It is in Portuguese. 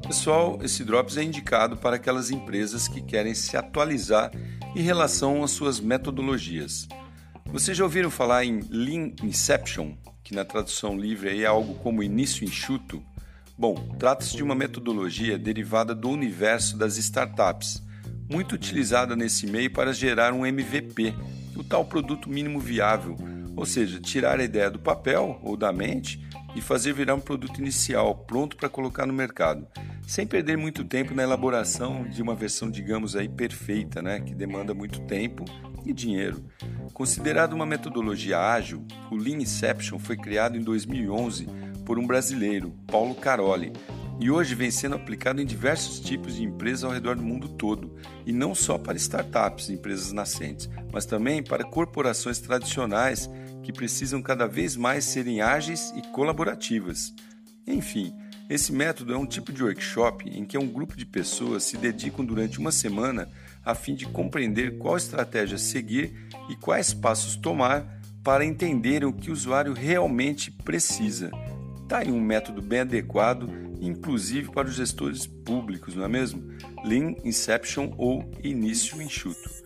pessoal, esse Drops é indicado para aquelas empresas que querem se atualizar em relação às suas metodologias. Vocês já ouviram falar em Lean Inception, que na tradução livre é algo como início enxuto? Bom, trata-se de uma metodologia derivada do universo das startups, muito utilizada nesse meio para gerar um MVP, o tal produto mínimo viável, ou seja, tirar a ideia do papel ou da mente e fazer virar um produto inicial pronto para colocar no mercado, sem perder muito tempo na elaboração de uma versão, digamos aí, perfeita, né, que demanda muito tempo e dinheiro. Considerado uma metodologia ágil, o Lean Inception foi criado em 2011 por um brasileiro, Paulo Caroli, e hoje vem sendo aplicado em diversos tipos de empresas ao redor do mundo todo, e não só para startups empresas nascentes, mas também para corporações tradicionais que precisam cada vez mais serem ágeis e colaborativas. Enfim, esse método é um tipo de workshop em que um grupo de pessoas se dedicam durante uma semana a fim de compreender qual estratégia seguir e quais passos tomar para entenderem o que o usuário realmente precisa. Está aí um método bem adequado, inclusive para os gestores públicos, não é mesmo? Lean Inception ou Início Enxuto.